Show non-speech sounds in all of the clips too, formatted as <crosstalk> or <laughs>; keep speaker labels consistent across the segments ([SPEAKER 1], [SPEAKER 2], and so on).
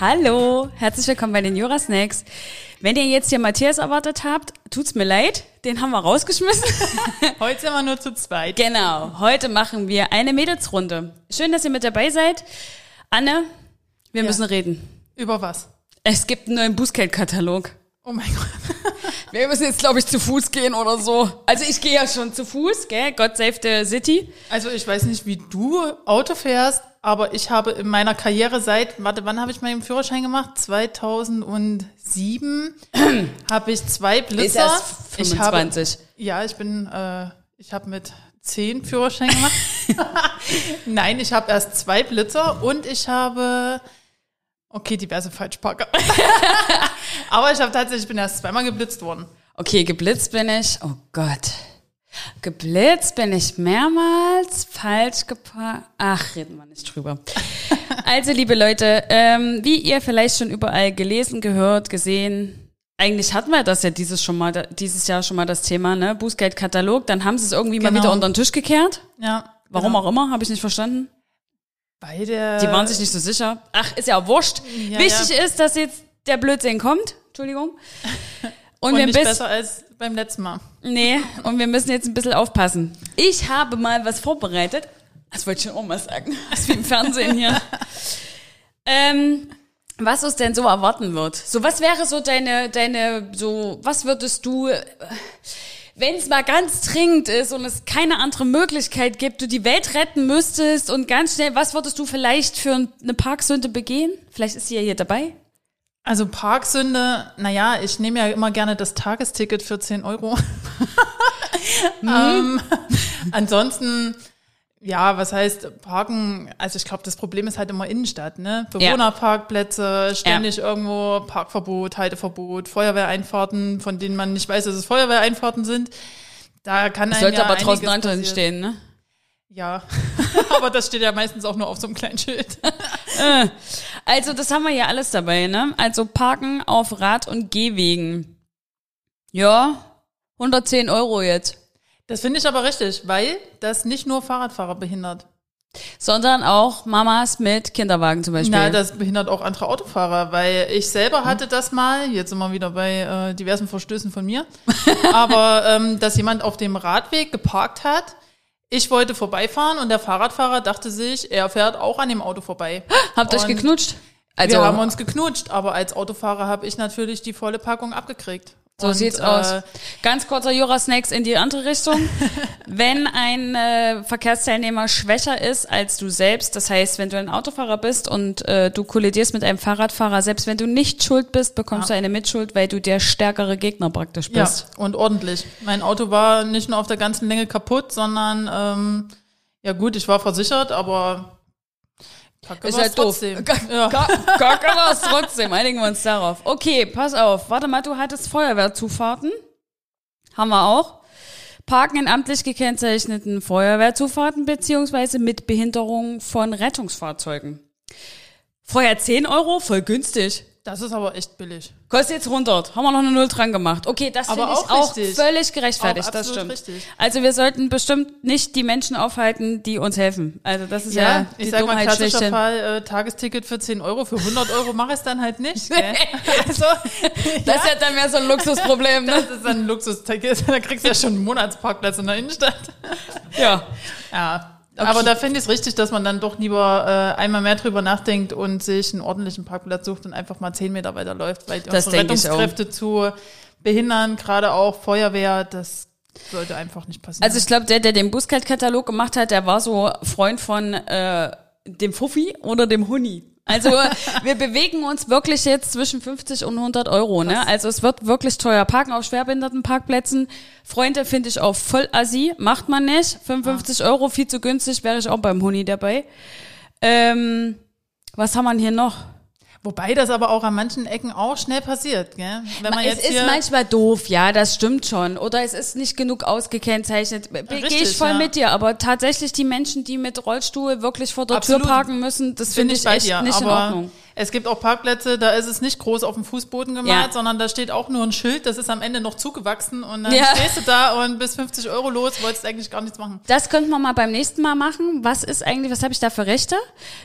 [SPEAKER 1] Hallo, herzlich willkommen bei den Jura Snacks. Wenn ihr jetzt hier Matthias erwartet habt, tut's mir leid, den haben wir rausgeschmissen. <laughs>
[SPEAKER 2] Heute sind wir nur zu zweit.
[SPEAKER 1] genau, heute machen wir eine Mädelsrunde. Schön, dass ihr mit dabei seid. Anne, wir
[SPEAKER 2] Ja.
[SPEAKER 1] müssen reden.
[SPEAKER 2] Über was?
[SPEAKER 1] Es gibt einen neuen Bußgeldkatalog.
[SPEAKER 2] Oh mein Gott. <laughs>
[SPEAKER 1] Wir müssen jetzt, glaube ich, zu Fuß gehen oder so. Also ich gehe ja schon zu Fuß, gell? God save the city.
[SPEAKER 2] Also ich weiß nicht, wie du Auto fährst, aber ich habe in meiner Karriere seit, warte, wann habe ich meinen Führerschein gemacht? 2007 <clears throat> habe ich zwei Blitzer.
[SPEAKER 1] Ist erst
[SPEAKER 2] Ich habe,
[SPEAKER 1] 25.
[SPEAKER 2] ja, ich bin, äh, ich habe mit zehn Führerschein gemacht. <laughs> Nein, ich habe erst zwei Blitzer und ich habe, okay, diverse Falschparker. <laughs> aber ich habe tatsächlich, ich bin erst zweimal geblitzt worden.
[SPEAKER 1] Okay, geblitzt bin ich. Oh Gott. Geblitzt bin ich mehrmals, falsch geparkt. Ach, reden wir nicht drüber. <laughs> Also, liebe Leute, ähm, wie ihr vielleicht schon überall gelesen, gehört, gesehen, eigentlich hatten wir das ja dieses schon mal, dieses Jahr schon mal das Thema, ne? Bußgeldkatalog. Dann haben sie es irgendwie mal
[SPEAKER 2] Genau.
[SPEAKER 1] wieder unter den Tisch gekehrt.
[SPEAKER 2] Ja.
[SPEAKER 1] Warum
[SPEAKER 2] genau.
[SPEAKER 1] auch immer, habe ich nicht verstanden.
[SPEAKER 2] Bei der,
[SPEAKER 1] Die waren sich nicht so sicher. Ach, ist ja auch wurscht.
[SPEAKER 2] Ja,
[SPEAKER 1] Wichtig
[SPEAKER 2] ja.
[SPEAKER 1] ist, dass jetzt der Blödsinn kommt. Entschuldigung. <laughs> Und,
[SPEAKER 2] und
[SPEAKER 1] wir
[SPEAKER 2] nicht
[SPEAKER 1] bis,
[SPEAKER 2] besser als beim letzten Mal.
[SPEAKER 1] Nee, und wir müssen jetzt ein bisschen aufpassen. Ich habe mal was vorbereitet. Das wollte ich schon auch mal sagen. <laughs> Das ist wie im Fernsehen hier. <laughs> ähm, was uns denn so erwarten wird. So, was wäre so deine, deine, so, was würdest du, wenn es mal ganz dringend ist und es keine andere Möglichkeit gibt, du die Welt retten müsstest und ganz schnell, was würdest du vielleicht für eine Parksünde begehen? Vielleicht ist sie ja hier dabei.
[SPEAKER 2] Also Parksünde, naja, ich nehme ja immer gerne das Tagesticket für 10 Euro. <laughs> ähm, ansonsten, ja, was heißt Parken? Also ich glaube, das Problem ist halt immer Innenstadt, ne? Bewohnerparkplätze, ständig irgendwo Parkverbot, Halteverbot, Feuerwehreinfahrten, von denen man nicht weiß, dass es Feuerwehreinfahrten sind. Da kann einem
[SPEAKER 1] Sollte
[SPEAKER 2] ja
[SPEAKER 1] aber draußen
[SPEAKER 2] passieren.
[SPEAKER 1] stehen, ne?
[SPEAKER 2] Ja, <laughs> aber das steht ja meistens auch nur auf so einem kleinen Schild. <laughs>
[SPEAKER 1] Also, das haben wir ja alles dabei, ne? Also Parken auf Rad- und Gehwegen. Ja, 110 Euro jetzt.
[SPEAKER 2] Das finde ich aber richtig, weil das nicht nur Fahrradfahrer behindert.
[SPEAKER 1] Sondern auch Mamas mit Kinderwagen zum Beispiel.
[SPEAKER 2] Na, das behindert auch andere Autofahrer, weil ich selber hatte das mal, jetzt sind wir wieder bei äh, diversen Verstößen von mir, <laughs> aber ähm, dass jemand auf dem Radweg geparkt hat, ich wollte vorbeifahren und der Fahrradfahrer dachte sich, er fährt auch an dem Auto vorbei.
[SPEAKER 1] Habt ihr euch
[SPEAKER 2] und
[SPEAKER 1] geknutscht? Also,
[SPEAKER 2] wir haben uns geknutscht, aber als Autofahrer habe ich natürlich die volle Packung abgekriegt.
[SPEAKER 1] So
[SPEAKER 2] Und,
[SPEAKER 1] sieht's
[SPEAKER 2] äh,
[SPEAKER 1] aus. Ganz kurzer Jura-Snacks in die andere Richtung. <laughs> wenn ein äh, Verkehrsteilnehmer schwächer ist als du selbst, das heißt, wenn du ein Autofahrer bist und äh, du kollidierst mit einem Fahrradfahrer, selbst wenn du nicht schuld bist, bekommst du eine Mitschuld, weil du der stärkere Gegner praktisch
[SPEAKER 2] Ja,
[SPEAKER 1] bist.
[SPEAKER 2] und ordentlich. Mein Auto war nicht nur auf der ganzen Länge kaputt, sondern ähm, ja gut, ich war versichert, aber Kacke
[SPEAKER 1] Ist halt doof.
[SPEAKER 2] trotzdem.
[SPEAKER 1] Ka-
[SPEAKER 2] Ja.
[SPEAKER 1] ka- Kacke war es trotzdem. Einigen wir uns darauf. Okay, pass auf. Warte mal, du hattest Feuerwehrzufahrten. Haben wir auch. Parken in amtlich gekennzeichneten Feuerwehrzufahrten beziehungsweise mit Behinderung von Rettungsfahrzeugen. Vorher 10 Euro, voll günstig.
[SPEAKER 2] Das ist aber echt billig.
[SPEAKER 1] Kostet jetzt 100. Haben wir noch eine Null dran gemacht. Okay, das finde ich
[SPEAKER 2] auch
[SPEAKER 1] auch völlig gerechtfertigt.
[SPEAKER 2] Auch
[SPEAKER 1] das stimmt.
[SPEAKER 2] richtig.
[SPEAKER 1] Also wir sollten bestimmt nicht die Menschen aufhalten, die uns helfen. Also das ist ja,
[SPEAKER 2] Ja,
[SPEAKER 1] die
[SPEAKER 2] ich sag mal,
[SPEAKER 1] Dummheit
[SPEAKER 2] klassischer
[SPEAKER 1] schlechthin.
[SPEAKER 2] Fall, äh, Tagesticket für 10 Euro, für 100 Euro mache ich es dann halt nicht. <laughs> Gell? also,
[SPEAKER 1] Das ist ja dann mehr so ein Luxusproblem, ne?
[SPEAKER 2] das ist dann ein Luxusticket, <laughs> da kriegst du ja schon einen Monatsparkplatz in der Innenstadt.
[SPEAKER 1] Ja.
[SPEAKER 2] Ja, aber da finde ich es richtig, dass man dann doch lieber äh, einmal mehr drüber nachdenkt und sich einen ordentlichen Parkplatz sucht und einfach mal 10 Meter weiter läuft, weil
[SPEAKER 1] Das
[SPEAKER 2] unsere. Rettungskräfte zu behindern, gerade auch Feuerwehr, das sollte einfach nicht passieren.
[SPEAKER 1] Also ich glaube, der, der den Bußgeldkatalog gemacht hat, der war so Freund von äh, dem Fuffi oder dem Huni. Also wir bewegen uns wirklich jetzt zwischen 50 und 100 Euro. Ne? Also es wird wirklich teuer. Parken auf Schwerbehindertenparkplätzen. Freunde finde ich auch voll assi. Macht man nicht. 55 Euro, viel zu günstig, wäre ich auch beim Huni dabei. Ähm, was haben wir hier noch?
[SPEAKER 2] Wobei das aber auch an manchen Ecken auch schnell passiert, gell? Wenn man
[SPEAKER 1] es
[SPEAKER 2] jetzt
[SPEAKER 1] ist manchmal doof, ja, das stimmt schon. Oder es ist nicht genug ausgekennzeichnet. Gehe ich voll
[SPEAKER 2] ja.
[SPEAKER 1] mit dir. Aber tatsächlich die Menschen, die mit Rollstuhl wirklich vor der
[SPEAKER 2] Absolut.
[SPEAKER 1] Tür parken müssen, das finde
[SPEAKER 2] ich
[SPEAKER 1] echt
[SPEAKER 2] dir,
[SPEAKER 1] nicht in Ordnung.
[SPEAKER 2] Es gibt auch Parkplätze, da ist es nicht groß auf dem Fußboden gemalt, ja. sondern da steht auch nur ein Schild, das ist am Ende noch zugewachsen und dann ja. stehst du da und bis 50 Euro los, wolltest eigentlich gar nichts machen.
[SPEAKER 1] Das könnten wir mal beim nächsten Mal machen. Was ist eigentlich, was habe ich da für Rechte?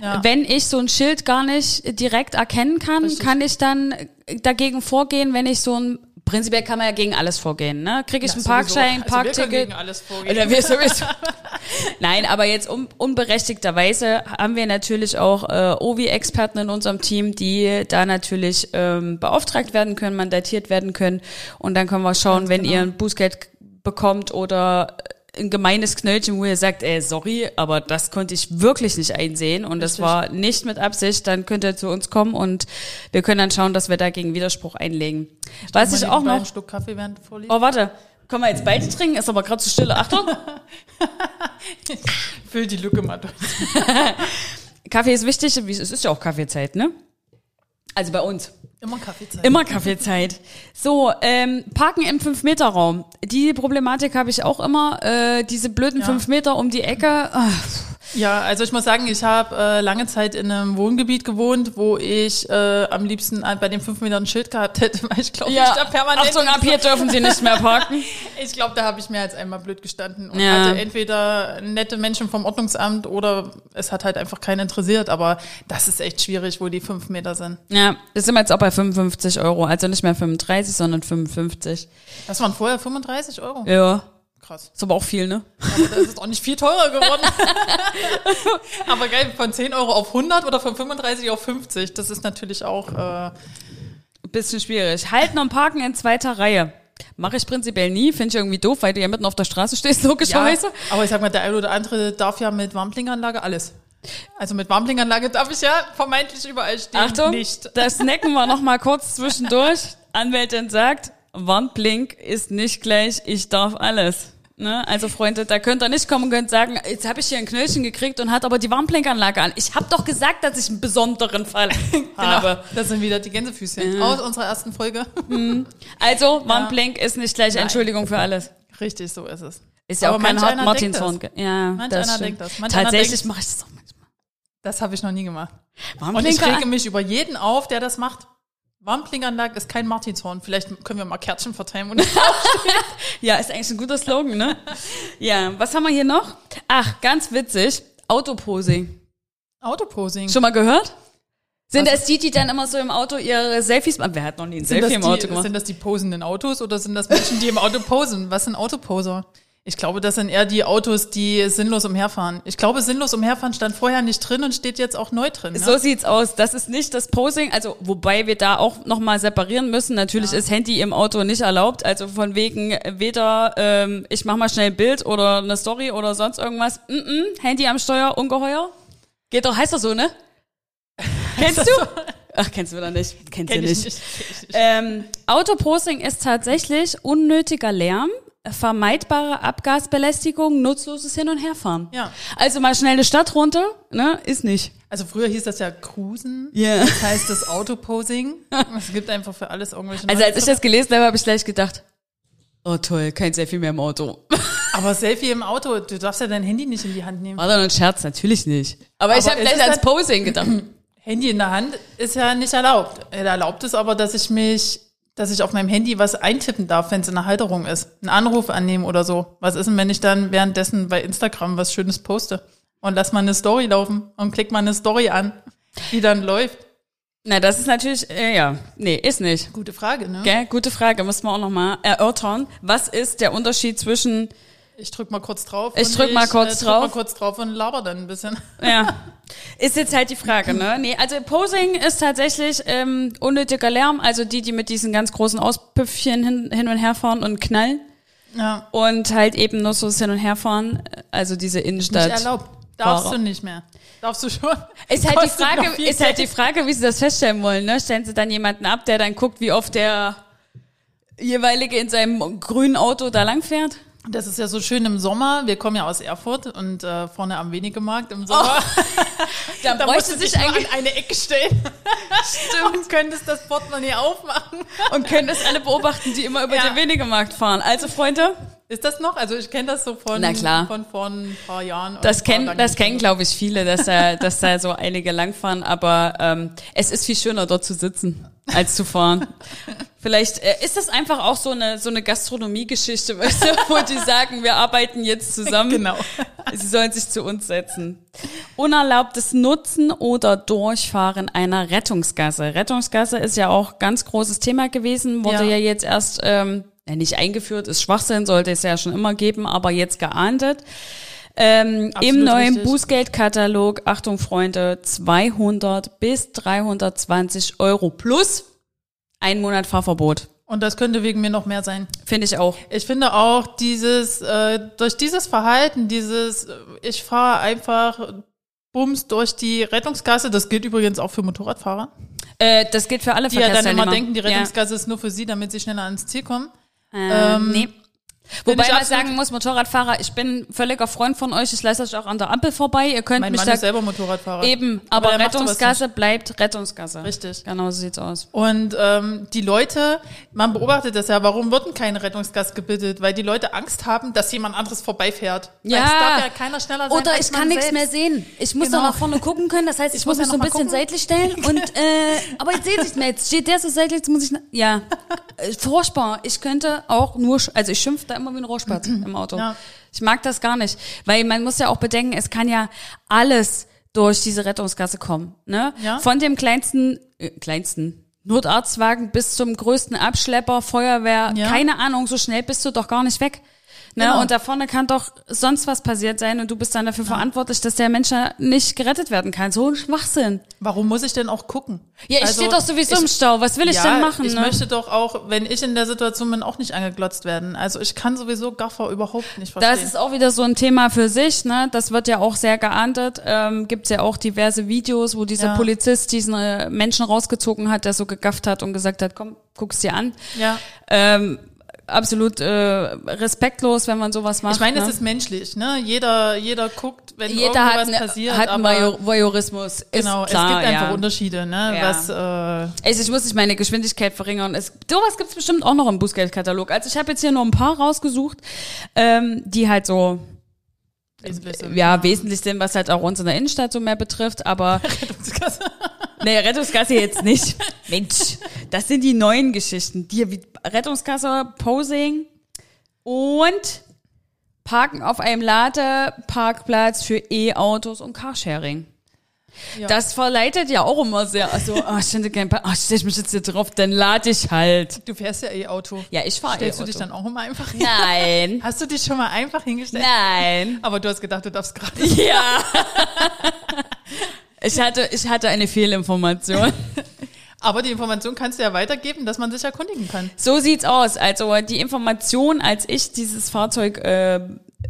[SPEAKER 1] Ja. Wenn ich so ein Schild gar nicht direkt erkennen kann, Richtig. kann ich dann dagegen vorgehen, wenn ich so ein Prinzipiell kann man ja gegen alles vorgehen, ne? Kriege ich ja, einen Parkschein, also Parkticket? Wir gegen alles vorgehen. Oder wir sowieso. <laughs> Nein, aber jetzt un unberechtigterweise haben wir natürlich auch äh, OVI-Experten in unserem Team, die da natürlich ähm, beauftragt werden können, mandatiert werden können. Und dann können wir schauen, Ganz wenn genau. ihr ein Bußgeld bekommt oder ein gemeines Knöllchen, wo ihr sagt, ey, sorry, aber das konnte ich wirklich nicht einsehen und Richtig. das war nicht mit Absicht, dann könnt ihr zu uns kommen und wir können dann schauen, dass wir dagegen Widerspruch einlegen. Ich Was ich auch noch... Ein
[SPEAKER 2] Stück Kaffee während
[SPEAKER 1] Oh, warte. Können wir jetzt beide trinken? Ist aber gerade zu stille. Achtung. <laughs>
[SPEAKER 2] Füll die Lücke mal durch. <laughs>
[SPEAKER 1] Kaffee ist wichtig, es ist ja auch Kaffeezeit, ne? Also bei uns.
[SPEAKER 2] Immer Kaffeezeit.
[SPEAKER 1] Immer Kaffeezeit. So, ähm, Parken im 5-Meter-Raum. Die Problematik habe ich auch immer. Äh, diese blöden ja. 5 Meter um die Ecke. Ach,
[SPEAKER 2] ja, also ich muss sagen, ich habe äh, lange Zeit in einem Wohngebiet gewohnt, wo ich äh, am liebsten bei den fünf Metern ein Schild gehabt hätte, <laughs> weil ich glaube,
[SPEAKER 1] ja. ich da permanent. Achtung, ab hier dürfen Sie nicht mehr parken. <laughs>
[SPEAKER 2] ich glaube, da habe ich mehr als einmal blöd gestanden und ja. hatte entweder nette Menschen vom Ordnungsamt oder es hat halt einfach keinen interessiert. Aber das ist echt schwierig, wo die fünf Meter sind.
[SPEAKER 1] Ja, das sind wir jetzt auch bei 55 Euro, also nicht mehr 35, sondern 55.
[SPEAKER 2] Das waren vorher 35 Euro?
[SPEAKER 1] Ja. Krass. Ist aber auch viel, ne?
[SPEAKER 2] Aber das ist auch nicht viel teurer geworden. <laughs> aber geil, von 10 Euro auf 100 oder von 35 auf 50, das ist natürlich auch... Äh
[SPEAKER 1] Bisschen schwierig. Halten und parken in zweiter Reihe. Mache ich prinzipiell nie, finde ich irgendwie doof, weil du ja mitten auf der Straße stehst, logischerweise. Ja,
[SPEAKER 2] aber ich sag mal, der eine oder andere darf ja mit Warmblinkanlage alles. Also mit Warmblinkanlage darf ich ja vermeintlich überall stehen.
[SPEAKER 1] Achtung, nicht. das snacken wir noch mal kurz zwischendurch. Anwältin sagt, Wandblink ist nicht gleich, ich darf alles. Ne? Also Freunde, da könnt ihr nicht kommen und könnt sagen, jetzt habe ich hier ein Knöllchen gekriegt und hat aber die Warnblinkanlage an. Ich habe doch gesagt, dass ich einen besonderen Fall genau, <laughs> habe.
[SPEAKER 2] Das sind wieder die Gänsefüßchen ja. aus unserer ersten Folge.
[SPEAKER 1] Mhm. Also Warnblink ja. ist nicht gleich. Entschuldigung für alles.
[SPEAKER 2] Richtig, so ist es.
[SPEAKER 1] Ist ja aber auch kein Hart Martinshorn. Ja,
[SPEAKER 2] manch das einer denkt das.
[SPEAKER 1] Manch Tatsächlich mache ich das auch manchmal.
[SPEAKER 2] Das habe ich noch nie gemacht. Und ich rege mich über jeden auf, der das macht. Warnklinganlage ist kein Martinshorn. Vielleicht können wir mal Kärtchen verteilen. Und <laughs>
[SPEAKER 1] ja, ist eigentlich ein guter Slogan, ne? Ja, was haben wir hier noch? Ach, ganz witzig. Autoposing.
[SPEAKER 2] Autoposing.
[SPEAKER 1] Schon mal gehört? Sind das die, die dann immer so im Auto ihre Selfies machen? Wer hat noch nie ein Selfie im Auto
[SPEAKER 2] die,
[SPEAKER 1] gemacht?
[SPEAKER 2] Sind das die posenden Autos oder sind das Menschen, die im Auto posen? Was sind Autoposer? Ich glaube, das sind eher die Autos, die sinnlos umherfahren. Ich glaube, sinnlos umherfahren stand vorher nicht drin und steht jetzt auch neu drin. Ne?
[SPEAKER 1] So sieht's aus. Das ist nicht das Posing, also wobei wir da auch nochmal separieren müssen. Natürlich ja. ist Handy im Auto nicht erlaubt. Also von wegen weder ähm, ich mach mal schnell ein Bild oder eine Story oder sonst irgendwas. Mm -mm, Handy am Steuer, ungeheuer. Geht doch, heißt doch so, ne? <laughs> Kennst du? Ach, kennst du wieder nicht. Kennst Kenn du nicht. nicht. Ähm, Autoposing ist tatsächlich unnötiger Lärm vermeidbare Abgasbelästigung, nutzloses Hin- und Herfahren.
[SPEAKER 2] Ja.
[SPEAKER 1] Also mal schnell eine Stadt runter, ne, ist nicht.
[SPEAKER 2] Also früher hieß das ja Cruisen.
[SPEAKER 1] Ja.
[SPEAKER 2] Yeah. Das heißt das Autoposing. <laughs> es gibt einfach für alles irgendwelche.
[SPEAKER 1] Also als ich das gelesen habe, habe ich gleich gedacht, oh toll, kein Selfie mehr im Auto. <laughs>
[SPEAKER 2] Aber Selfie im Auto, du darfst ja dein Handy nicht in die Hand nehmen.
[SPEAKER 1] War doch ein Scherz, natürlich nicht. Aber, aber ich habe gleich ans Posing gedacht. <clears throat>
[SPEAKER 2] Handy in der Hand ist ja nicht erlaubt. Erlaubt ist aber, dass ich mich dass ich auf meinem Handy was eintippen darf, wenn es in der Halterung ist. Einen Anruf annehmen oder so. Was ist denn, wenn ich dann währenddessen bei Instagram was Schönes poste? Und lass mal eine Story laufen und klick mal eine Story an, die dann läuft.
[SPEAKER 1] Na, das ist natürlich, äh, ja, nee, ist nicht.
[SPEAKER 2] Gute Frage, ne?
[SPEAKER 1] Gell? Gute Frage, muss man auch nochmal erörtern. Was ist der Unterschied zwischen
[SPEAKER 2] ich drück mal kurz drauf.
[SPEAKER 1] Ich drück mal kurz
[SPEAKER 2] ich,
[SPEAKER 1] äh, drauf.
[SPEAKER 2] Drück mal kurz drauf und laber dann ein bisschen. <laughs>
[SPEAKER 1] Ja. Ist jetzt halt die Frage, ne? Nee, also Posing ist tatsächlich ähm, unnötiger Lärm, also die, die mit diesen ganz großen Auspüffchen hin, hin und her fahren und knallen.
[SPEAKER 2] Ja.
[SPEAKER 1] Und halt eben nur so das Hin- und Herfahren, also diese Innenstadt.
[SPEAKER 2] Nicht erlaubt. Darfst Fahrer. du nicht mehr. Darfst du schon. <laughs>
[SPEAKER 1] Ist halt die Frage, ist halt die Frage, wie sie das feststellen wollen, ne? Stellen sie dann jemanden ab, der dann guckt, wie oft der jeweilige in seinem grünen Auto da lang fährt?
[SPEAKER 2] Das ist ja so schön im Sommer. Wir kommen ja aus Erfurt und äh, vorne am Wenigemarkt im Sommer. <laughs>
[SPEAKER 1] Dann
[SPEAKER 2] da
[SPEAKER 1] bräuchte
[SPEAKER 2] du
[SPEAKER 1] sich eigentlich
[SPEAKER 2] an eine Ecke stellen
[SPEAKER 1] Stimmt.
[SPEAKER 2] und könntest das Portemonnaie aufmachen.
[SPEAKER 1] und das alle beobachten, die immer über
[SPEAKER 2] Ja.
[SPEAKER 1] den Wenigemarkt fahren. Also Freunde,
[SPEAKER 2] Ist das noch? Also ich kenne das so von,
[SPEAKER 1] Na klar.
[SPEAKER 2] von vor ein paar Jahren.
[SPEAKER 1] das kennen, das kennen, glaube ich, viele, dass da, dass da so einige langfahren. Aber ähm, es ist viel schöner, dort zu sitzen, als zu fahren. Vielleicht äh, ist das einfach auch so eine so eine Gastronomiegeschichte, <laughs> weißt du, wo die sagen, wir arbeiten jetzt zusammen.
[SPEAKER 2] Genau.
[SPEAKER 1] Sie sollen sich zu uns setzen. Unerlaubtes Nutzen oder Durchfahren einer Rettungsgasse. Rettungsgasse ist ja auch ganz großes Thema gewesen, wurde ja,
[SPEAKER 2] Ja.
[SPEAKER 1] jetzt erst ähm, nicht eingeführt, ist Schwachsinn, sollte es ja schon immer geben, aber jetzt geahndet. Ähm, Im neuen
[SPEAKER 2] richtig.
[SPEAKER 1] Bußgeldkatalog, Achtung Freunde, 200 bis 320 Euro plus ein Monat Fahrverbot.
[SPEAKER 2] Und das könnte wegen mir noch mehr sein.
[SPEAKER 1] Finde ich auch.
[SPEAKER 2] Ich finde auch dieses, äh, durch dieses Verhalten, dieses, äh, ich fahre einfach Bums durch die Rettungsgasse, das gilt übrigens auch für Motorradfahrer,
[SPEAKER 1] Äh, das gilt für alle
[SPEAKER 2] die ja dann immer
[SPEAKER 1] Verkehrsteilnehmer.
[SPEAKER 2] denken, die
[SPEAKER 1] Ja.
[SPEAKER 2] Rettungsgasse ist nur für sie, damit sie schneller ans Ziel kommen.
[SPEAKER 1] Ähm, nee. Wobei
[SPEAKER 2] ich
[SPEAKER 1] man sagen muss, Motorradfahrer, ich bin völliger Freund von euch, ich lasse euch auch an der Ampel vorbei, ihr könnt
[SPEAKER 2] Mein
[SPEAKER 1] mich
[SPEAKER 2] Mann
[SPEAKER 1] da
[SPEAKER 2] ist selber Motorradfahrer.
[SPEAKER 1] eben, aber,
[SPEAKER 2] sowas
[SPEAKER 1] Rettungsgasse bleibt Rettungsgasse.
[SPEAKER 2] Richtig.
[SPEAKER 1] Genau so sieht's aus.
[SPEAKER 2] Und ähm, die Leute, man beobachtet das ja, warum wird denn keine Rettungsgasse gebildet? Weil die Leute Angst haben, dass jemand anderes vorbeifährt. Weil
[SPEAKER 1] Ja.
[SPEAKER 2] es darf ja keiner schneller sein
[SPEAKER 1] Oder ich kann nichts mehr sehen. Ich muss
[SPEAKER 2] Genau.
[SPEAKER 1] doch nach vorne gucken können. Das heißt, <laughs> ich,
[SPEAKER 2] Ich
[SPEAKER 1] muss
[SPEAKER 2] muss
[SPEAKER 1] mich so ein bisschen
[SPEAKER 2] gucken.
[SPEAKER 1] seitlich stellen. Und <laughs> äh, aber jetzt sehe ich nicht mehr. Jetzt steht der so seitlich, jetzt muss ich. Ja, <laughs> äh, furchtbar. Ich könnte auch nur, also ich schimpfe da immer wie ein Rohrspatz <clears throat> im Auto.
[SPEAKER 2] Ja.
[SPEAKER 1] Ich mag das gar nicht, weil man muss ja auch bedenken, es kann ja alles durch diese Rettungsgasse kommen. Ne?
[SPEAKER 2] Ja.
[SPEAKER 1] Von dem kleinsten, äh, kleinsten. Notarztwagen bis zum größten Abschlepper, Feuerwehr,
[SPEAKER 2] Ja.
[SPEAKER 1] keine Ahnung, so schnell bist du doch gar nicht weg. Ne?
[SPEAKER 2] Genau.
[SPEAKER 1] Und da vorne kann doch sonst was passiert sein und du bist dann dafür verantwortlich, dass der Mensch ja nicht gerettet werden kann. So ein Schwachsinn.
[SPEAKER 2] Warum muss ich denn auch gucken?
[SPEAKER 1] Ja, ich
[SPEAKER 2] Also,
[SPEAKER 1] stehe doch sowieso
[SPEAKER 2] ich-
[SPEAKER 1] im Stau. Was will ich
[SPEAKER 2] ja,
[SPEAKER 1] denn machen?
[SPEAKER 2] Ich
[SPEAKER 1] ne?
[SPEAKER 2] möchte doch auch, wenn ich in der Situation bin, auch nicht angeglotzt werden. Also ich kann sowieso Gaffer überhaupt nicht verstehen.
[SPEAKER 1] Das ist auch wieder so ein Thema für sich, ne? Das wird ja auch sehr geahndet. Ähm, Gibt's ja auch diverse Videos, wo dieser
[SPEAKER 2] Ja.
[SPEAKER 1] Polizist diesen äh, Menschen rausgezogen hat, der so gegafft hat und gesagt hat, komm, guck's dir an.
[SPEAKER 2] ja.
[SPEAKER 1] Ähm, absolut äh, respektlos, wenn man sowas macht.
[SPEAKER 2] Ich meine,
[SPEAKER 1] ne?
[SPEAKER 2] es ist menschlich, ne? Jeder, jeder guckt, wenn
[SPEAKER 1] jeder
[SPEAKER 2] irgendwas
[SPEAKER 1] hat, ne,
[SPEAKER 2] passiert.
[SPEAKER 1] hat einen Voyeurismus.
[SPEAKER 2] Genau,
[SPEAKER 1] klar,
[SPEAKER 2] es gibt einfach
[SPEAKER 1] ja.
[SPEAKER 2] Unterschiede, ne?
[SPEAKER 1] Ja.
[SPEAKER 2] Was, äh,
[SPEAKER 1] Also ich muss nicht meine Geschwindigkeit verringern. Es, sowas gibt's bestimmt auch noch im Bußgeldkatalog. Also ich habe jetzt hier nur ein paar rausgesucht, ähm, die halt so ja, wesentlich sind, was halt auch uns in der Innenstadt so mehr betrifft, aber <laughs> nee, Rettungsgasse jetzt nicht. <laughs> Mensch, das sind die neuen Geschichten. Die Rettungsgasse, Posing und Parken auf einem Ladeparkplatz für E-Autos und Carsharing.
[SPEAKER 2] Ja.
[SPEAKER 1] Das verleitet ja auch immer sehr. Also, oh, ich finde kein Park, oh, stell ich mich jetzt hier drauf, dann lade ich halt.
[SPEAKER 2] Du fährst ja eh Auto.
[SPEAKER 1] Ja, ich fahre
[SPEAKER 2] Stellst du
[SPEAKER 1] E-Auto.
[SPEAKER 2] dich dann auch immer einfach hin?
[SPEAKER 1] Nein.
[SPEAKER 2] Hast du dich schon mal einfach hingestellt?
[SPEAKER 1] Nein.
[SPEAKER 2] Aber du hast gedacht, du darfst gerade.
[SPEAKER 1] Ja. <laughs> Ich hatte, ich hatte eine Fehlinformation. <laughs>
[SPEAKER 2] Aber die Information kannst du ja weitergeben, dass man sich erkundigen kann.
[SPEAKER 1] So sieht's aus. Also die Information, als ich dieses Fahrzeug äh,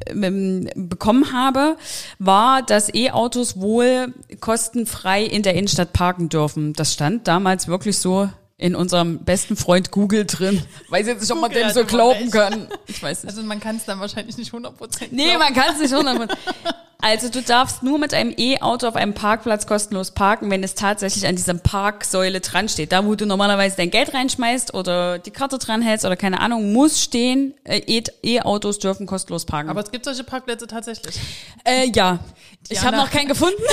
[SPEAKER 1] ähm, bekommen habe, war, dass E-Autos wohl kostenfrei in der Innenstadt parken dürfen. Das stand damals wirklich so in unserem besten Freund Google drin. Weiß jetzt nicht, ob man dem so glauben
[SPEAKER 2] recht.
[SPEAKER 1] kann. Ich weiß nicht.
[SPEAKER 2] Also man kann es dann wahrscheinlich nicht 100%
[SPEAKER 1] Nee,
[SPEAKER 2] glauben.
[SPEAKER 1] man kann es nicht 100 <laughs> Also du darfst nur mit einem E-Auto auf einem Parkplatz kostenlos parken, wenn es tatsächlich an dieser Parksäule dran steht. Da, wo du normalerweise dein Geld reinschmeißt oder die Karte dran hältst oder keine Ahnung, muss stehen, äh, E- E-Autos dürfen kostenlos parken.
[SPEAKER 2] Aber es gibt solche Parkplätze tatsächlich.
[SPEAKER 1] äh, ja, ich habe noch keinen gefunden. <laughs>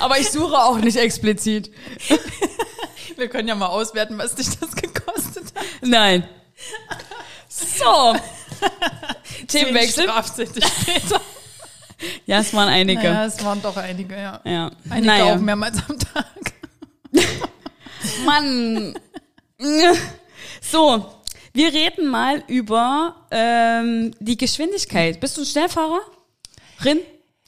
[SPEAKER 1] Aber ich suche auch nicht explizit.
[SPEAKER 2] Wir können ja mal auswerten, was dich das gekostet hat.
[SPEAKER 1] Nein. So. <laughs> Themenwechsel.
[SPEAKER 2] Strafzettel später. <laughs>
[SPEAKER 1] Ja, es waren einige.
[SPEAKER 2] Naja, es waren doch einige, ja.
[SPEAKER 1] Ja.
[SPEAKER 2] Einige
[SPEAKER 1] naja.
[SPEAKER 2] auch mehrmals am Tag. <laughs>
[SPEAKER 1] Mann. So, wir reden mal über ähm, die Geschwindigkeit. Bist du ein Schnellfahrer? Rin?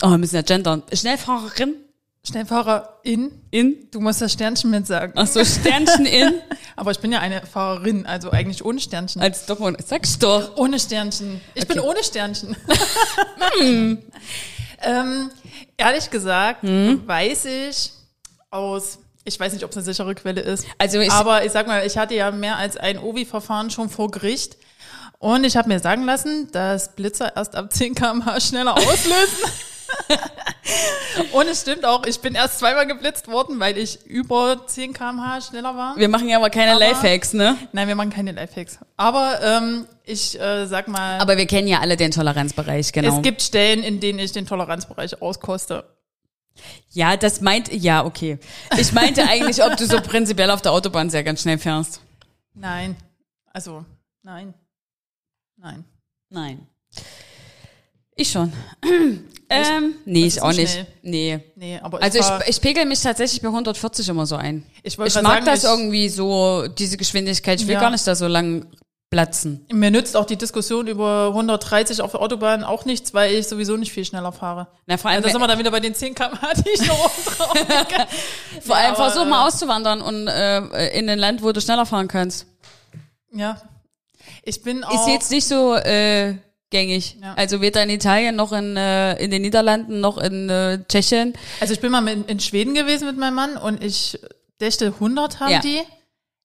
[SPEAKER 1] Oh, wir müssen ja gendern. Schnellfahrerin?
[SPEAKER 2] Schnellfahrerin.
[SPEAKER 1] In?
[SPEAKER 2] Du musst das Sternchen mit sagen.
[SPEAKER 1] Ach so, Sternchen in? <laughs>
[SPEAKER 2] Aber ich bin ja eine Fahrerin, also eigentlich ohne Sternchen.
[SPEAKER 1] Als Doppel. Sag's doch.
[SPEAKER 2] Ohne Sternchen. Ich bin
[SPEAKER 1] Okay.
[SPEAKER 2] ohne Sternchen. <laughs> <laughs> ähm, ehrlich gesagt,
[SPEAKER 1] Hm?
[SPEAKER 2] weiß ich aus, ich weiß nicht, ob es eine sichere Quelle ist,
[SPEAKER 1] Also ich,
[SPEAKER 2] aber ich sag mal, ich hatte ja mehr als ein Ovi-Verfahren schon vor Gericht. Und ich habe mir sagen lassen, dass Blitzer erst ab 10 km/h schneller auslösen. <laughs> Und es stimmt auch, ich bin erst zweimal geblitzt worden, weil ich über 10 km/h schneller war.
[SPEAKER 1] Wir machen ja aber keine
[SPEAKER 2] Aber-
[SPEAKER 1] Lifehacks, ne?
[SPEAKER 2] Nein, wir machen keine Lifehacks. Aber ähm, ich äh, sag mal,
[SPEAKER 1] Aber wir kennen ja alle den Toleranzbereich, genau.
[SPEAKER 2] es gibt Stellen, in denen ich den Toleranzbereich auskoste.
[SPEAKER 1] ja, das meint, ja, okay. Ich meinte eigentlich, ob du so prinzipiell auf der Autobahn sehr ganz schnell fährst.
[SPEAKER 2] Nein. Also, nein. Nein.
[SPEAKER 1] Nein. Ich schon. ähm, nee, ich auch
[SPEAKER 2] nicht schnell.
[SPEAKER 1] Nee.
[SPEAKER 2] Nee, aber ich,
[SPEAKER 1] Also ich, ich pegel mich tatsächlich bei 140 immer so ein.
[SPEAKER 2] ich,
[SPEAKER 1] Ich mag
[SPEAKER 2] sagen,
[SPEAKER 1] das
[SPEAKER 2] ich,
[SPEAKER 1] irgendwie so, diese Geschwindigkeit. Ich will
[SPEAKER 2] Ja.
[SPEAKER 1] gar nicht da so lang platzen.
[SPEAKER 2] Mir nützt auch die Diskussion über 130 auf der Autobahn auch nichts, weil ich sowieso nicht viel schneller fahre.
[SPEAKER 1] Na, vor allem,
[SPEAKER 2] Da sind wir dann wieder bei den 10 km/h, <laughs> die ich noch oben drauf <laughs>
[SPEAKER 1] vor allem
[SPEAKER 2] aber,
[SPEAKER 1] versuch
[SPEAKER 2] äh,
[SPEAKER 1] mal auszuwandern und äh, in ein Land, wo du schneller fahren kannst.
[SPEAKER 2] Ja. Ich bin auch.
[SPEAKER 1] Ist jetzt nicht so äh, gängig.
[SPEAKER 2] Ja.
[SPEAKER 1] Also weder in Italien noch in, äh, in den Niederlanden noch in äh, Tschechien.
[SPEAKER 2] Also ich bin mal in, in Schweden gewesen mit meinem Mann und ich dächte 100 haben
[SPEAKER 1] Ja.
[SPEAKER 2] die.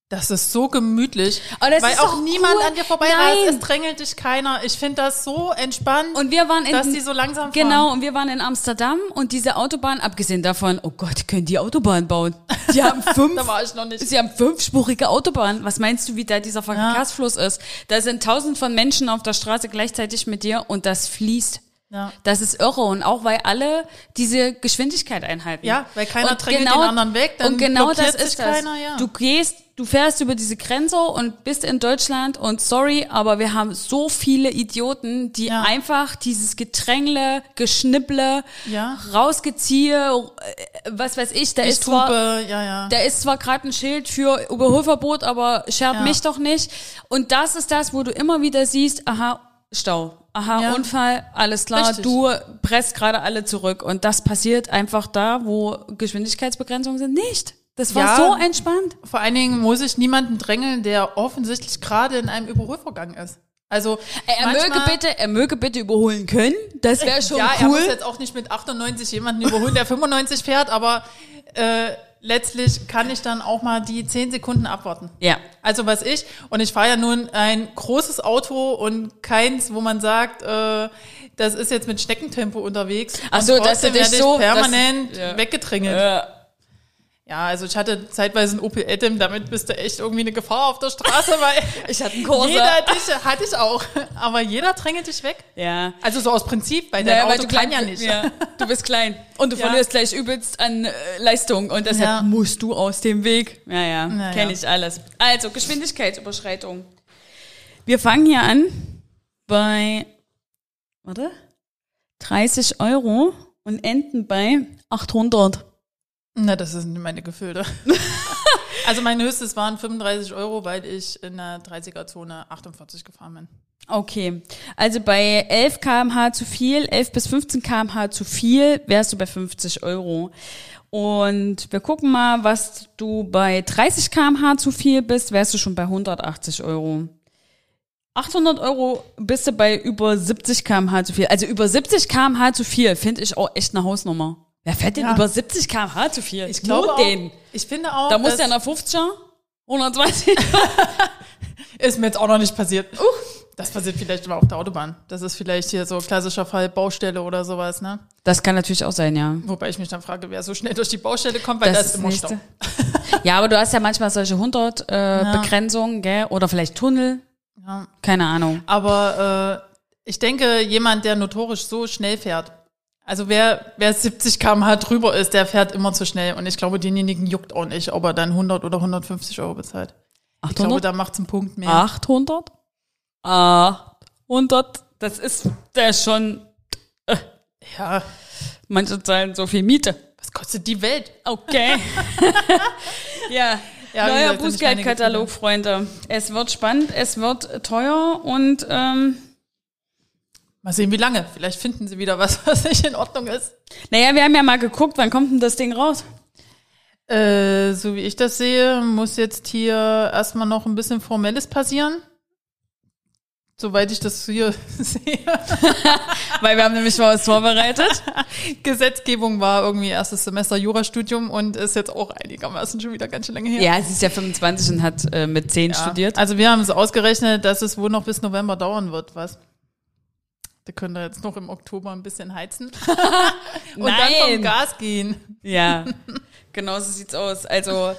[SPEAKER 2] Das ist so gemütlich, weil
[SPEAKER 1] ist
[SPEAKER 2] auch niemand
[SPEAKER 1] cool.
[SPEAKER 2] an dir vorbeirast.
[SPEAKER 1] Nein.
[SPEAKER 2] Es drängelt dich keiner. Ich finde das so entspannt,
[SPEAKER 1] Und wir waren in
[SPEAKER 2] dass die so langsam fahren.
[SPEAKER 1] Genau, und wir waren in Amsterdam und diese Autobahn, abgesehen davon, oh Gott, können die Autobahn bauen. Die haben <laughs> fünf,
[SPEAKER 2] Da war ich noch nicht.
[SPEAKER 1] sie haben fünfspurige Autobahn. Was meinst du, wie da dieser Verkehrsfluss ist? Da sind tausend von Menschen auf der Straße gleichzeitig mit dir und das fließt.
[SPEAKER 2] Ja.
[SPEAKER 1] Das ist irre und auch weil alle diese Geschwindigkeit einhalten.
[SPEAKER 2] Ja, weil keiner
[SPEAKER 1] Und
[SPEAKER 2] drängelt den anderen weg, dann
[SPEAKER 1] und genau das ist das.
[SPEAKER 2] keiner, ja.
[SPEAKER 1] Du gehst, du fährst über diese Grenze und bist in Deutschland und sorry, aber wir haben so viele Idioten, die
[SPEAKER 2] Ja.
[SPEAKER 1] einfach dieses Gedrängle, Geschnipple,
[SPEAKER 2] Ja.
[SPEAKER 1] rausgeziehe, äh, was weiß ich, da
[SPEAKER 2] Ich
[SPEAKER 1] ist zwar
[SPEAKER 2] tupe, ja, ja.
[SPEAKER 1] da ist zwar gerade ein Schild für Überholverbot, aber schert mich doch nicht. Und das ist das, wo du immer wieder siehst, aha, Stau, aha,
[SPEAKER 2] Ja.
[SPEAKER 1] Unfall, alles klar,
[SPEAKER 2] Richtig.
[SPEAKER 1] du presst gerade alle zurück. Und das passiert einfach da, wo Geschwindigkeitsbegrenzungen sind, nicht. Das war
[SPEAKER 2] Ja.
[SPEAKER 1] so entspannt.
[SPEAKER 2] Vor allen Dingen muss ich niemanden drängeln, der offensichtlich gerade in einem Überholvorgang ist. Also
[SPEAKER 1] Er möge bitte, er möge bitte überholen können. Das wäre <laughs> schon
[SPEAKER 2] ja, er
[SPEAKER 1] cool.
[SPEAKER 2] muss jetzt auch nicht mit 98 jemanden überholen, der 95 fährt, aber äh, letztlich kann ich dann auch mal die 10 Sekunden abwarten.
[SPEAKER 1] Ja.
[SPEAKER 2] Also was ich, und ich fahre ja nun ein großes Auto und keins, wo man sagt, äh, das ist jetzt mit Schneckentempo unterwegs.
[SPEAKER 1] Ach so, dass du dich so-
[SPEAKER 2] permanent
[SPEAKER 1] das- ja.
[SPEAKER 2] weggedrängelt.
[SPEAKER 1] Ja.
[SPEAKER 2] Ja, also ich hatte zeitweise ein Opel Adam, damit bist du echt irgendwie eine Gefahr auf der Straße, <laughs> weil
[SPEAKER 1] Ich hatte einen Corsa.
[SPEAKER 2] jeder dich, hatte ich auch, aber jeder drängelt dich weg.
[SPEAKER 1] Ja.
[SPEAKER 2] Also so aus Prinzip, weil dein
[SPEAKER 1] Naja, weil
[SPEAKER 2] Auto
[SPEAKER 1] du
[SPEAKER 2] kann
[SPEAKER 1] klein
[SPEAKER 2] ja nicht.
[SPEAKER 1] Ja, du bist klein und du
[SPEAKER 2] Ja.
[SPEAKER 1] verlierst gleich übelst an äh, Leistung und deshalb
[SPEAKER 2] Ja.
[SPEAKER 1] musst du aus dem Weg. Ja, ja,
[SPEAKER 2] Na
[SPEAKER 1] kenne ich alles. Also Geschwindigkeitsüberschreitung. Wir fangen hier an bei, warte, 30 Euro und enden bei 800.
[SPEAKER 2] Na, das sind meine Gefühle. <laughs> also mein höchstes waren 35 Euro, weil ich in der 30er-Zone 48 gefahren bin.
[SPEAKER 1] Okay, also bei 11 kmh zu viel, 11 bis 15 kmh zu viel, wärst du bei 50 Euro. Und wir gucken mal, was du bei 30 kmh zu viel bist, wärst du schon bei 180 Euro. 800 Euro bist du bei über 70 kmh zu viel. Also über 70 kmh zu viel finde ich auch echt eine Hausnummer. Wer fährt denn
[SPEAKER 2] Ja.
[SPEAKER 1] über 70 kmh zu viel?
[SPEAKER 2] Ich glaube
[SPEAKER 1] Nur
[SPEAKER 2] auch,
[SPEAKER 1] den.
[SPEAKER 2] ich finde auch,
[SPEAKER 1] Da muss
[SPEAKER 2] das
[SPEAKER 1] der nach 50er, 120. <laughs>
[SPEAKER 2] ist mir jetzt auch noch nicht passiert. Das passiert vielleicht mal auf der Autobahn. Das ist vielleicht hier so klassischer Fall Baustelle oder sowas, ne?
[SPEAKER 1] Das kann natürlich auch sein, ja.
[SPEAKER 2] Wobei ich mich dann frage, wer so schnell durch die Baustelle kommt, weil das, ist immer. Stau.
[SPEAKER 1] Ja, aber du hast ja manchmal solche 100 äh, Begrenzungen, gell? Oder vielleicht Tunnel.
[SPEAKER 2] Ja.
[SPEAKER 1] Keine Ahnung.
[SPEAKER 2] Aber äh, ich denke, jemand, der notorisch so schnell fährt, also wer, wer 70 km/h drüber ist, der fährt immer zu schnell. Und ich glaube, denjenigen juckt auch nicht, ob er dann 100 oder 150 Euro bezahlt. Ich glaube,
[SPEAKER 1] 800?
[SPEAKER 2] da macht's einen Punkt mehr.
[SPEAKER 1] 800? 800? Das ist der schon,
[SPEAKER 2] Ja,
[SPEAKER 1] manche zahlen so viel Miete.
[SPEAKER 2] was kostet die Welt?
[SPEAKER 1] Okay. <laughs> ja.
[SPEAKER 2] Ja,
[SPEAKER 1] Neuer Bußgeldkatalog, Freunde. Es wird spannend, es wird teuer und ähm,
[SPEAKER 2] Mal sehen, wie lange. Vielleicht finden sie wieder was, <laughs> was nicht in Ordnung ist.
[SPEAKER 1] naja, wir haben ja mal geguckt, wann kommt denn das Ding raus?
[SPEAKER 2] Äh, so wie ich das sehe, muss jetzt hier erstmal noch ein bisschen Formelles passieren. Soweit ich das hier <laughs> sehe. <laughs>
[SPEAKER 1] Weil wir haben nämlich mal was vorbereitet.
[SPEAKER 2] Gesetzgebung war irgendwie erstes Semester Jurastudium und ist jetzt auch einigermaßen schon wieder ganz schön lange her.
[SPEAKER 1] Ja, sie ist ja 25 und hat äh, mit 10
[SPEAKER 2] Ja.
[SPEAKER 1] studiert.
[SPEAKER 2] Also wir haben es ausgerechnet, dass es wohl noch bis November dauern wird, was? Da könnt ihr jetzt noch im Oktober ein bisschen heizen. <laughs> <laughs> und dann vom
[SPEAKER 1] Nein.
[SPEAKER 2] Gas gehen.
[SPEAKER 1] Ja, <laughs> genau so sieht's aus. Also,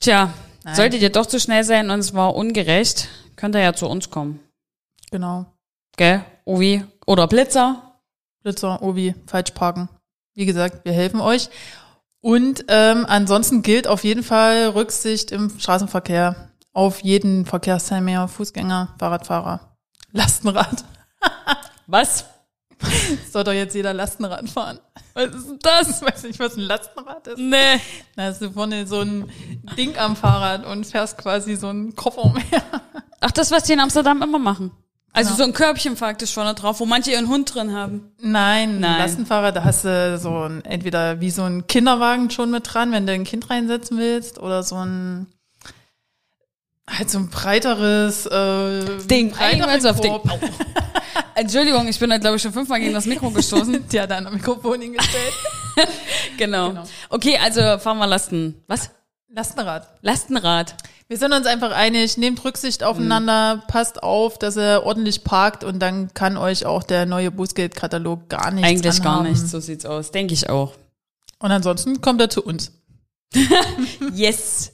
[SPEAKER 1] tja,
[SPEAKER 2] Nein.
[SPEAKER 1] solltet ihr doch zu schnell sein und es war ungerecht, könnt ihr ja zu uns kommen.
[SPEAKER 2] Genau.
[SPEAKER 1] Gell? Uwi. Oder Blitzer.
[SPEAKER 2] Blitzer, Obi, falsch parken. Wie gesagt, wir helfen euch. Und ähm, ansonsten gilt auf jeden Fall Rücksicht im Straßenverkehr auf jeden Verkehrsteilnehmer, Fußgänger, Fahrradfahrer, Lastenrad.
[SPEAKER 1] Was?
[SPEAKER 2] Soll doch jetzt jeder Lastenrad fahren.
[SPEAKER 1] Was ist denn das?
[SPEAKER 2] Ich weiß nicht, was ein Lastenrad ist.
[SPEAKER 1] Nee.
[SPEAKER 2] Da hast du vorne so ein Ding am Fahrrad und fährst quasi so einen Koffer mehr.
[SPEAKER 1] Ach, das, was die in Amsterdam immer machen. Also
[SPEAKER 2] Genau.
[SPEAKER 1] so ein Körbchen faktisch vorne drauf, wo manche ihren Hund drin haben.
[SPEAKER 2] Nein,
[SPEAKER 1] Nein.
[SPEAKER 2] Lastenfahrrad, da hast du so ein, entweder wie so ein Kinderwagen schon mit dran, wenn du ein Kind reinsetzen willst, oder so ein, halt so ein breiteres, äh,
[SPEAKER 1] Ding. so auf Ding. <laughs> Entschuldigung, ich bin da glaube ich schon fünfmal gegen das Mikro <laughs> gestoßen.
[SPEAKER 2] Die hat da ein Mikrofon hingestellt. <laughs>
[SPEAKER 1] genau.
[SPEAKER 2] Genau.
[SPEAKER 1] Okay, also fahren wir Lasten. Was?
[SPEAKER 2] Lastenrad.
[SPEAKER 1] Lastenrad.
[SPEAKER 2] Wir sind uns einfach einig, nehmt Rücksicht aufeinander, passt auf, dass ihr ordentlich parkt und dann kann euch auch der neue Bußgeldkatalog gar nicht
[SPEAKER 1] Eigentlich gar nicht, so sieht's aus. Denke ich auch.
[SPEAKER 2] Und ansonsten kommt er zu uns. <laughs>
[SPEAKER 1] Yes.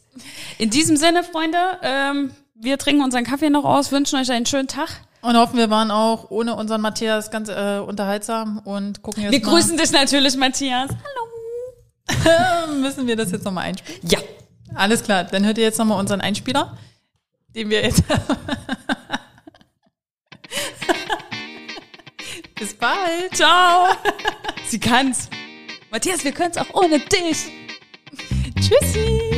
[SPEAKER 1] In diesem Sinne, Freunde, ähm, wir trinken unseren Kaffee noch aus, wünschen euch einen schönen Tag.
[SPEAKER 2] Und hoffen, wir waren auch ohne unseren Matthias ganz äh, unterhaltsam und gucken jetzt
[SPEAKER 1] Wir
[SPEAKER 2] mal.
[SPEAKER 1] grüßen dich natürlich, Matthias. <laughs>
[SPEAKER 2] Müssen wir das jetzt nochmal einspielen?
[SPEAKER 1] Ja.
[SPEAKER 2] Alles klar, dann hört ihr jetzt nochmal unseren Einspieler, den wir jetzt. <laughs> Bis bald.
[SPEAKER 1] Ciao. <laughs> Sie kann's. Matthias, wir können's auch ohne dich.
[SPEAKER 2] Tschüssi.